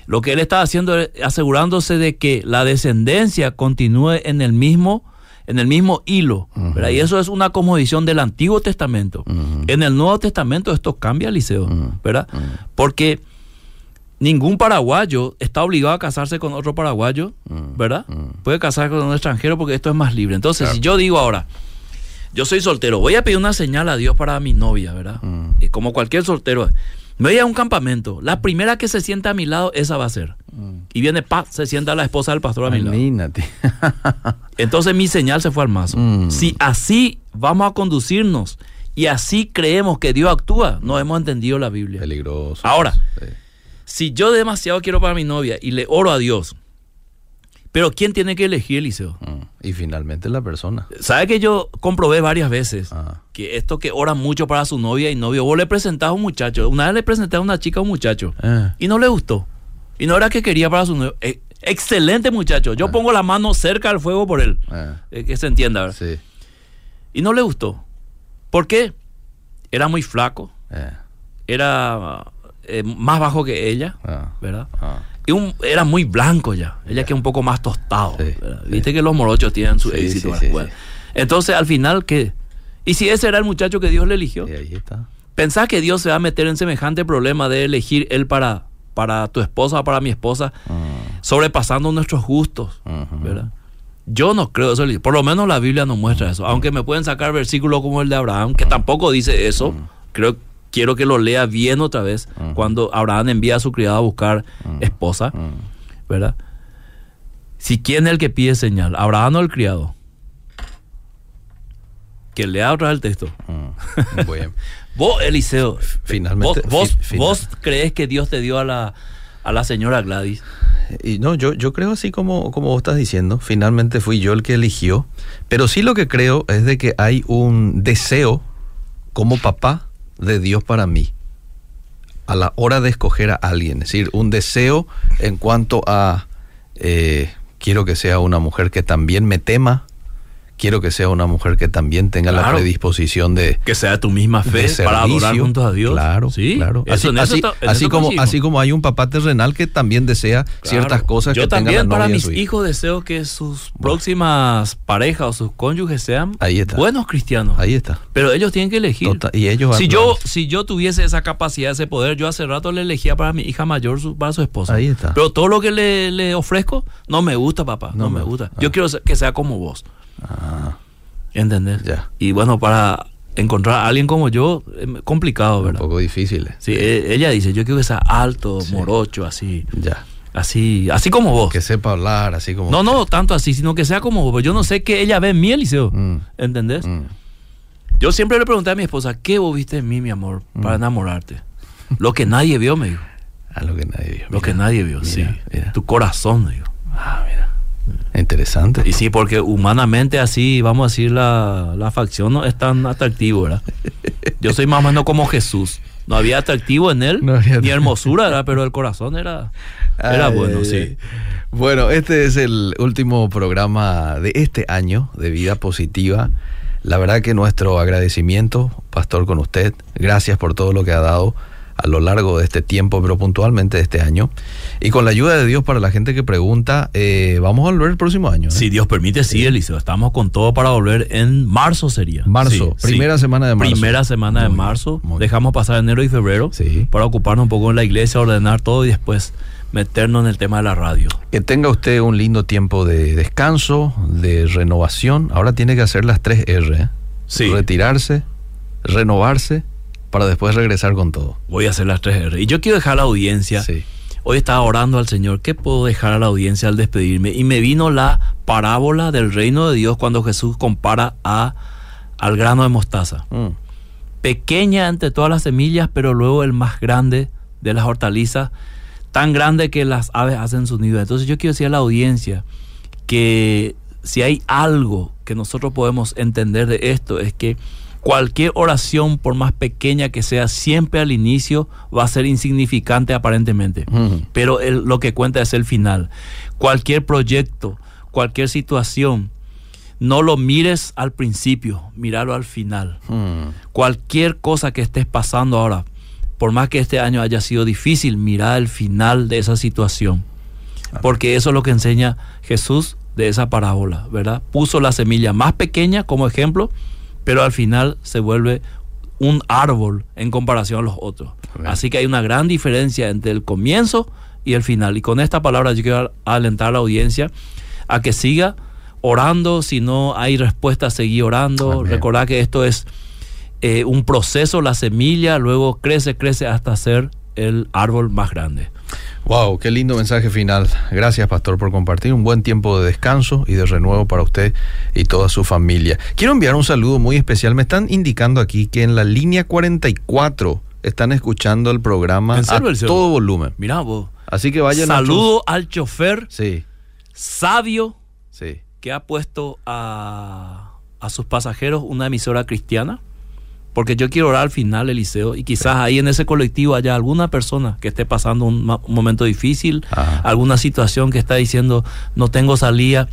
lo que él está haciendo es asegurándose de que la descendencia continúe en el mismo en el mismo hilo, ¿verdad? Y eso es una comodición del Antiguo Testamento. En el Nuevo Testamento esto cambia, Liceo. ¿verdad? Porque ningún paraguayo está obligado a casarse con otro paraguayo. ¿verdad? Puede casarse con un extranjero porque esto es más libre. Entonces, Claro. si yo digo ahora, yo soy soltero, voy a pedir una señal a Dios para mi novia, ¿verdad? Mm. Y como cualquier soltero, me voy a un campamento, la primera que se sienta a mi lado, esa va a ser. Y viene, pa, se sienta la esposa del pastor a mi lado. Imagínate. Entonces mi señal se fue al mazo. Mm. Si así vamos a conducirnos y así creemos que Dios actúa, no hemos entendido la Biblia. Peligroso. Ahora, Sí. si yo demasiado quiero para mi novia y le oro a Dios, pero ¿quién tiene que elegir, Eliseo? Mm. Y finalmente la persona. ¿Sabe que yo comprobé varias veces Ah. que esto que ora mucho para su novia y novio, vos le presentás a un muchacho, una vez le presenté a una chica a un muchacho Eh. y no le gustó. Y no era que quería para su novio. Eh, excelente muchacho, yo pongo la mano cerca al fuego por él, Eh. eh, que se entienda. ¿verdad? Sí. Y no le gustó. ¿Por qué? Era muy flaco, Eh. era eh, más bajo que ella, Ah. ¿verdad? Ah. Y un- era muy blanco ya. Ella que es un poco más tostado. Sí, ¿verdad? sí. Viste que los morochos tienen su Sí, éxito. sí. Entonces, al final, ¿qué? ¿Y si ese era el muchacho que Dios le eligió? Ahí está. ¿Pensás que Dios se va a meter en semejante problema de elegir él para, para tu esposa o para mi esposa, Mm. sobrepasando nuestros gustos? ¿verdad? Yo no creo eso. Por lo menos la Biblia no muestra eso. Aunque me pueden sacar versículos como el de Abraham, que tampoco dice eso. Creo, quiero que lo lea bien otra vez. Cuando Abraham envía a su criado a buscar esposa. ¿verdad? Si quién es el que pide señal, Abraham o el criado. Que lea otra vez el texto. Vos, Eliseo, Finalmente- vos, vos, fi- final- vos crees que Dios te dio a la, a la señora Gladys. Y no, yo, yo creo así como, como vos estás diciendo, finalmente fui yo el que eligió, pero sí lo que creo es de que hay un deseo como papá de Dios para mí a la hora de escoger a alguien, es decir, un deseo en cuanto a eh, quiero que sea una mujer que también me tema, quiero que sea una mujer que también tenga la predisposición de, Que sea tu misma fe para adorar juntos a Dios. Claro, sí, claro. Eso, así como, así como hay un papá terrenal que también desea ciertas cosas Yo que tenga también la para mis hijos deseo que sus próximas parejas o sus cónyuges sean Ahí está. buenos cristianos. Ahí está. Pero ellos tienen que elegir. Total- y ellos si yo si yo tuviese esa capacidad, ese poder, yo hace rato le elegía para mi hija mayor su- para su esposa. Ahí está. Pero todo lo que le, le ofrezco no me gusta, papá. No, No me me- gusta. ah. Yo quiero ser- que sea como vos. Ah, ¿Entendés? Ya. Y bueno, para encontrar a alguien como yo, es complicado, un ¿verdad? poco difícil. eh. Sí, e- ella dice, yo quiero que sea alto, Sí. morocho, así, Ya. así, así como vos. Que sepa hablar, así como. No, no tanto así, sino que sea como vos. Yo no sé qué ella ve en mí, Eliseo. Mm, ¿Entendés? mm. Yo siempre le pregunté a mi esposa, ¿qué vos viste en mí, mi amor, para Mm. enamorarte? Lo que nadie vio, me dijo. A lo que nadie vio. Lo Mira, que nadie vio, mira, sí. mira. Tu corazón, me dijo. Ah, mira. Interesante. Y sí, porque humanamente así, vamos a decir, la, la facción no es tan atractivo, ¿verdad? Yo soy más o menos como Jesús. No había atractivo en él, No había- ni hermosura, ¿verdad? Pero el corazón era, era Ay, bueno, ay, sí. ay. Bueno, este es el último programa de este año de Vida Positiva. La verdad que nuestro agradecimiento, Pastor, con usted. Gracias por todo lo que ha dado a lo largo de este tiempo, pero puntualmente de este año. Y con la ayuda de Dios para la gente que pregunta, eh, vamos a volver el próximo año. ¿eh? Si Dios permite, sí, Eliseo. Estamos con todo para volver en marzo sería. Marzo, Sí, primera sí. semana de marzo. Primera semana de Muy marzo. bien. Dejamos pasar enero y febrero Sí. para ocuparnos un poco en la iglesia, ordenar todo y después meternos en el tema de la radio. Que tenga usted un lindo tiempo de descanso, de renovación. Ahora tiene que hacer las tres R. ¿eh? Sí. Retirarse, renovarse, para después regresar con todo. Voy a hacer las tres R. Y yo quiero dejar a la audiencia. Sí. Hoy estaba orando al Señor, ¿qué puedo dejar a la audiencia al despedirme? Y me vino la parábola del reino de Dios cuando Jesús compara a, al grano de mostaza. Mm. Pequeña entre todas las semillas, pero luego el más grande de las hortalizas, tan grande que las aves hacen su nido. Entonces yo quiero decir a la audiencia que si hay algo que nosotros podemos entender de esto es que cualquier oración, por más pequeña que sea, siempre al inicio va a ser insignificante aparentemente. Pero el- lo que cuenta es el final. Cualquier proyecto, cualquier situación, no lo mires al principio, míralo al final. Cualquier cosa que estés pasando ahora, por más que este año haya sido difícil, mira el final de esa situación. Porque eso es lo que enseña Jesús de esa parábola, ¿verdad? Puso la semilla más pequeña como ejemplo, pero al final se vuelve un árbol en comparación a los otros. Así que hay una gran diferencia entre el comienzo y el final. Y con esta palabra yo quiero alentar a la audiencia a que siga orando. Si no hay respuesta, seguir orando. Amén. Recordad que esto es eh, un proceso, la semilla, luego crece, crece hasta ser el árbol más grande. Wow, qué lindo mensaje final. Gracias, pastor, por compartir un buen tiempo de descanso y de renuevo para usted y toda su familia. Quiero enviar un saludo muy especial. Me están indicando aquí que en la línea 44 están escuchando el programa ¿En serio, a todo volumen. Mirá vos. Así que vayan a Saludo al chofer Sí, sabio sí. que ha puesto a, a sus pasajeros una emisora cristiana. Porque yo quiero orar al final, Eliseo, y quizás ahí en ese colectivo haya alguna persona que esté pasando un, momento difícil, Ajá. alguna situación que está diciendo, no tengo salida.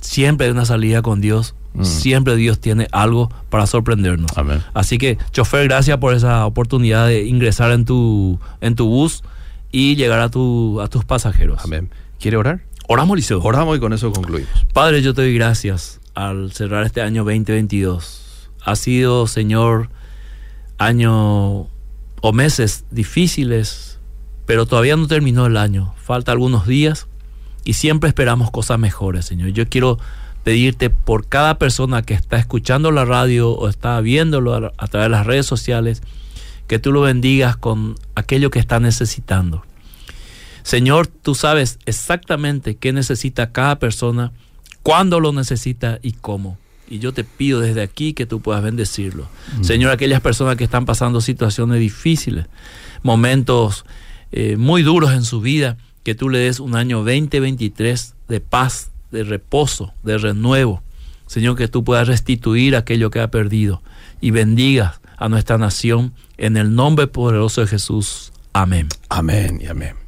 Siempre hay una salida con Dios. Mm. Siempre Dios tiene algo para sorprendernos. Amén. Así que, chofer, gracias por esa oportunidad de ingresar en tu, en tu bus y llegar a, tu, a tus pasajeros. Amén. ¿Quiere orar? Oramos, Eliseo. Oramos y con eso concluimos. Padre, yo te doy gracias al cerrar este año 2022. Ha sido, Señor, año o meses difíciles, pero todavía no terminó el año. Falta algunos días y siempre esperamos cosas mejores, Señor. Yo quiero pedirte por cada persona que está escuchando la radio o está viéndolo a, través de las redes sociales, que tú lo bendigas con aquello que está necesitando. Señor, tú sabes exactamente qué necesita cada persona, cuándo lo necesita y cómo. Y yo te pido desde aquí que tú puedas bendecirlo. Señor, aquellas personas que están pasando situaciones difíciles, momentos eh, muy duros en su vida, que tú le des un año 2023 de paz, de reposo, de renuevo. Señor, que tú puedas restituir aquello que ha perdido y bendigas a nuestra nación en el nombre poderoso de Jesús. Amén. Amén y amén.